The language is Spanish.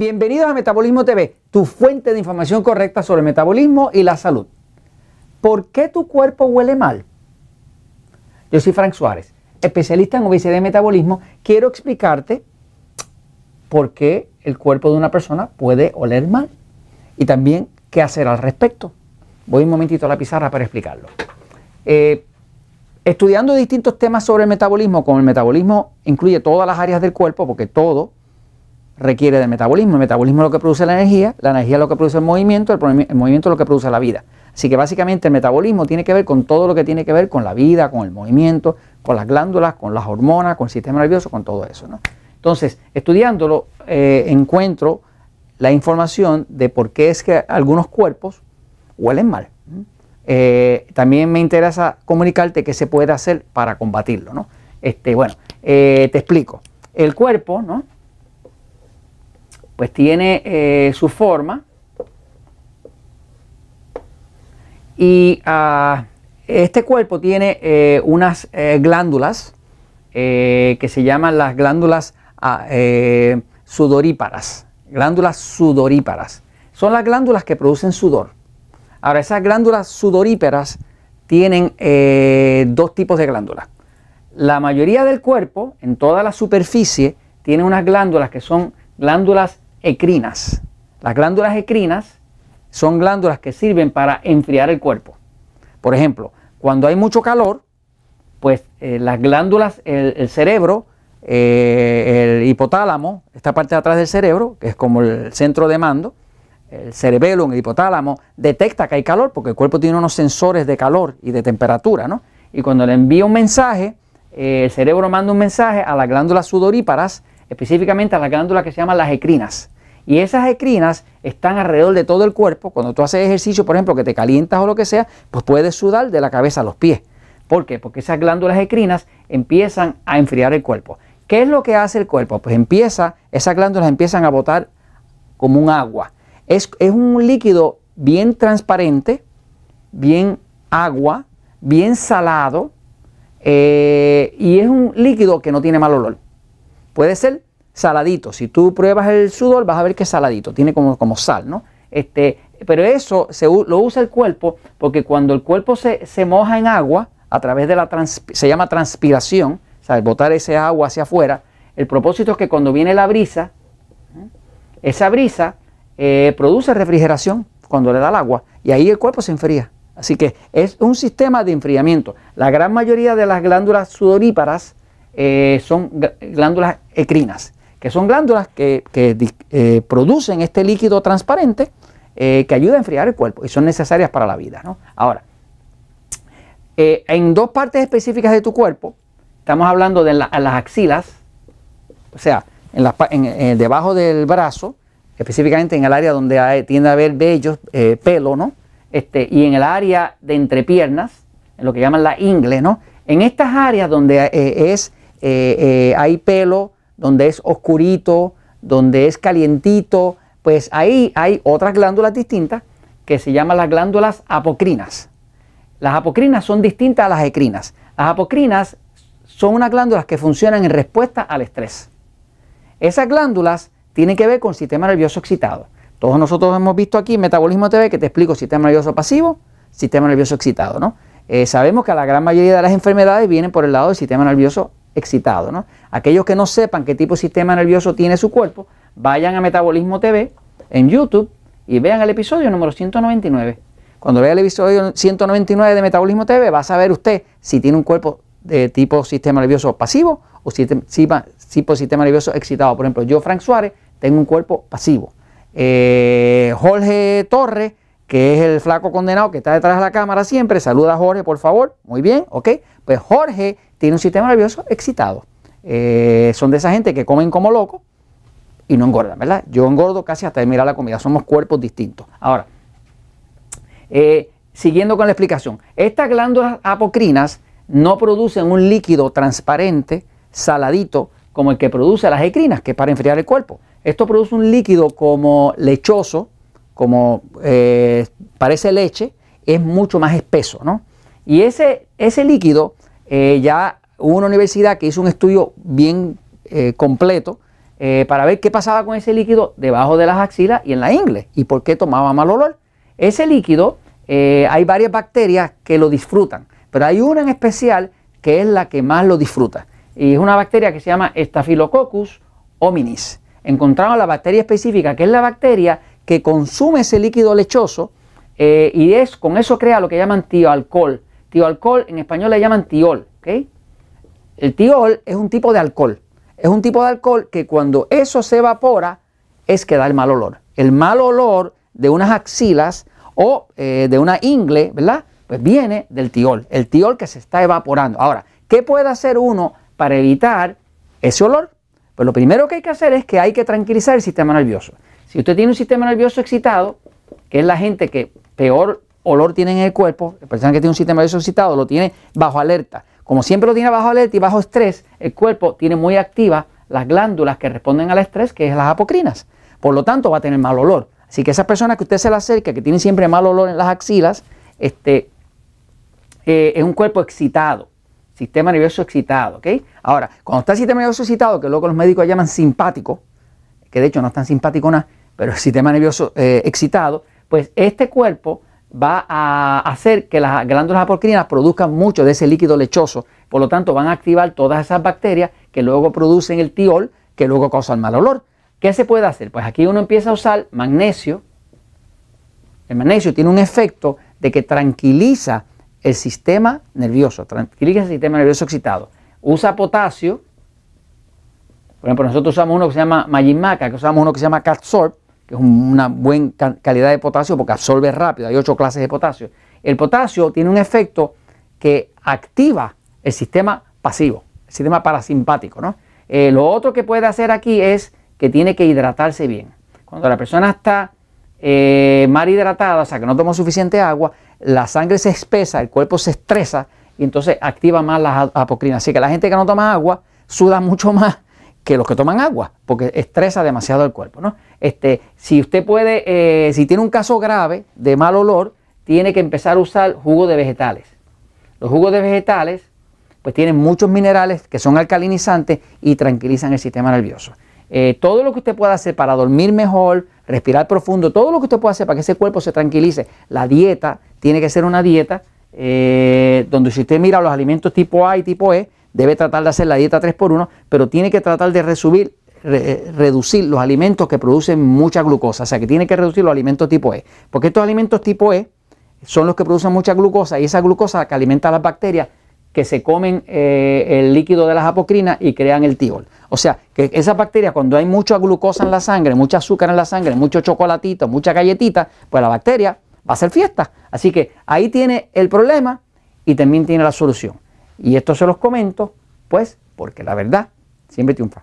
Bienvenidos a Metabolismo TV, tu fuente de información correcta sobre el metabolismo y la salud. ¿Por qué tu cuerpo huele mal? Yo soy Frank Suárez, especialista en obesidad y metabolismo. Quiero explicarte por qué el cuerpo de una persona puede oler mal y también qué hacer al respecto. Voy un momentito a la pizarra para explicarlo. Eh, estudiando distintos temas sobre el metabolismo, como el metabolismo incluye todas las áreas del cuerpo, porque todo requiere de metabolismo. El metabolismo es lo que produce la energía, la energía es lo que produce el movimiento, el, movimiento es lo que produce la vida. Así que básicamente el metabolismo tiene que ver con todo lo que tiene que ver con la vida, con el movimiento, con las glándulas, con las hormonas, con el sistema nervioso, con todo eso. Entonces, estudiándolo, eh, encuentro la información de por qué es que algunos cuerpos huelen mal. Eh, también me interesa comunicarte qué se puede hacer para combatirlo. ¿no? Este, bueno, eh, te explico. El cuerpo, ¿no? Pues tiene eh, su forma y ah, este cuerpo tiene unas glándulas que se llaman las glándulas ah, sudoríparas. Glándulas sudoríparas. Son las glándulas que producen sudor. Ahora, esas glándulas sudoríperas tienen eh, dos tipos de glándulas. La mayoría del cuerpo, en toda la superficie, tiene unas glándulas que son glándulas ecrinas. Las glándulas ecrinas son glándulas que sirven para enfriar el cuerpo. Por ejemplo, cuando hay mucho calor, pues eh, las glándulas, el, cerebro, eh, el hipotálamo, esta parte de atrás del cerebro, que es como el centro de mando, el cerebelo, el hipotálamo, detecta que hay calor porque el cuerpo tiene unos sensores de calor y de temperatura, ¿no? Y cuando le envía un mensaje, eh, el cerebro manda un mensaje a las glándulas sudoríparas, específicamente a las glándulas que se llaman las ecrinas. Y esas ecrinas están alrededor de todo el cuerpo. Cuando tú haces ejercicio, por ejemplo, que te calientas o lo que sea, pues puedes sudar de la cabeza a los pies. ¿Por qué? Porque esas glándulas ecrinas empiezan a enfriar el cuerpo. ¿Qué es lo que hace el cuerpo? Pues empieza, esas glándulas empiezan a botar como un agua. Es, un líquido bien transparente, bien agua, bien salado eh, y es un líquido que no tiene mal olor. Puede ser saladito. Si tú pruebas el sudor vas a ver que es saladito, tiene como, como sal, ¿no? Este, pero eso se, lo usa el cuerpo porque cuando el cuerpo se, moja en agua, a través de la se llama transpiración, o sea, botar ese agua hacia afuera, el propósito es que cuando viene la brisa, esa brisa eh, produce refrigeración cuando le da el agua y ahí el cuerpo se enfría. Así que es un sistema de enfriamiento. La gran mayoría de las glándulas sudoríparas eh, son glándulas ecrinas, que son glándulas que, eh, producen este líquido transparente que ayuda a enfriar el cuerpo y son necesarias para la vida. Ahora, en dos partes específicas de tu cuerpo, estamos hablando de las axilas, o sea, en debajo del brazo, específicamente en el área donde tiende a haber vellos, eh, pelo, ¿no? Este, y en el área de entrepiernas, en lo que llaman la ingle, ¿no? En estas áreas donde eh, es, eh, hay pelo, donde es oscurito, donde es calientito, pues ahí hay otras glándulas distintas que se llaman las glándulas apocrinas. Las apocrinas son distintas a las ecrinas. Las apocrinas son unas glándulas que funcionan en respuesta al estrés. Esas glándulas tiene que ver con sistema nervioso excitado. Todos nosotros hemos visto aquí en Metabolismo TV que te explico sistema nervioso pasivo, sistema nervioso excitado. ¿no? Eh, sabemos que la gran mayoría de las enfermedades vienen por el lado del sistema nervioso excitado. ¿no? Aquellos que no sepan qué tipo de sistema nervioso tiene su cuerpo, vayan a Metabolismo TV en YouTube y vean el episodio número 199. Cuando vea el episodio 199 de Metabolismo TV, va a saber usted si tiene un cuerpo de tipo sistema nervioso pasivo o si, tipo sistema nervioso excitado. Por ejemplo, yo, Frank Suárez, tengo un cuerpo pasivo. Eh, Jorge Torres, que es el flaco condenado que está detrás de la cámara siempre, saluda a Jorge, por favor. Muy bien, ok. Pues Jorge tiene un sistema nervioso excitado. Eh, son de esa gente que comen como locos y no engordan, ¿verdad? Yo engordo casi hasta mirar la comida. Somos cuerpos distintos. Ahora, eh, siguiendo con la explicación, estas glándulas apocrinas no producen un líquido transparente, saladito, como el que produce las ecrinas, que es para enfriar el cuerpo. Esto produce un líquido como lechoso, como eh, parece leche, es mucho más espeso, ¿no? Y ese, ese líquido, eh, ya hubo una universidad que hizo un estudio bien eh, completo, eh, para ver qué pasaba con ese líquido debajo de las axilas y en la ingle y por qué tomaba mal olor. Ese líquido, hay varias bacterias que lo disfrutan, pero hay una en especial que es la que más lo disfruta. Y es una bacteria que se llama Staphylococcus hominis. Encontraron la bacteria específica, que es la bacteria que consume ese líquido lechoso y es con eso crea lo que llaman tioalcohol. Tioalcohol en español le llaman tiol. El tiol es un tipo de alcohol. Es un tipo de alcohol que cuando eso se evapora es que da el mal olor. El mal olor de unas axilas o eh, de una ingle, ¿verdad? Pues viene del tiol. El tiol que se está evaporando. Ahora, ¿qué puede hacer uno para evitar ese olor? Pues lo primero que hay que hacer es que hay que tranquilizar el sistema nervioso. Si usted tiene un sistema nervioso excitado, que es la gente que peor olor tiene en el cuerpo, la persona que tiene un sistema nervioso excitado lo tiene bajo alerta. Como siempre lo tiene bajo alerta y bajo estrés, el cuerpo tiene muy activas las glándulas que responden al estrés, que es las apocrinas. Por lo tanto, va a tener mal olor. Así que esas personas que usted se le acerca, que tienen siempre mal olor en las axilas, este, eh, es un cuerpo excitado, sistema nervioso excitado. ¿ok? Ahora, cuando está el sistema nervioso excitado, que luego los médicos llaman simpático, que de hecho no es tan simpático nada, pero el sistema nervioso eh, excitado, pues este cuerpo va a hacer que las glándulas apocrinas produzcan mucho de ese líquido lechoso. Por lo tanto, van a activar todas esas bacterias que luego producen el tiol, que luego causa el mal olor. ¿Qué se puede hacer? Pues aquí uno empieza a usar magnesio. El magnesio tiene un efecto de que tranquiliza el sistema nervioso, tranquiliza el sistema nervioso excitado. Usa potasio. Por ejemplo, nosotros usamos uno que se llama Majimaca, que usamos uno que se llama Catsorb, que es una buena calidad de potasio porque absorbe rápido, hay ocho clases de potasio. El potasio tiene un efecto que activa el sistema pasivo, el sistema parasimpático. ¿no? Eh, lo otro que puede hacer aquí es que tiene que hidratarse bien. Cuando la persona está eh, mal hidratada, o sea que no toma suficiente agua, la sangre se espesa, el cuerpo se estresa y entonces activa más las apocrinas. Así que la gente que no toma agua suda mucho más que los que toman agua, porque estresa demasiado el cuerpo. ¿no? Este, si usted puede, eh, si tiene un caso grave de mal olor, tiene que empezar a usar jugo de vegetales. Los jugos de vegetales pues tienen muchos minerales que son alcalinizantes y tranquilizan el sistema nervioso. Eh, todo lo que usted pueda hacer para dormir mejor, respirar profundo, todo lo que usted pueda hacer para que ese cuerpo se tranquilice, la dieta tiene que ser una dieta eh, donde si usted mira los alimentos tipo A y tipo E, debe tratar de hacer la dieta 3x1, pero tiene que tratar de reducir los alimentos que producen mucha glucosa, o sea que tiene que reducir los alimentos tipo E, porque estos alimentos tipo E son los que producen mucha glucosa y esa glucosa que alimenta a las bacterias que se comen eh, el líquido de las apocrinas y crean el tiol. O sea, que esas bacterias, cuando hay mucha glucosa en la sangre, mucha azúcar en la sangre, mucho chocolatito, mucha galletita, pues la bacteria va a hacer fiesta. Así que ahí tiene el problema y también tiene la solución. Y esto se los comento, pues, porque la verdad siempre triunfa.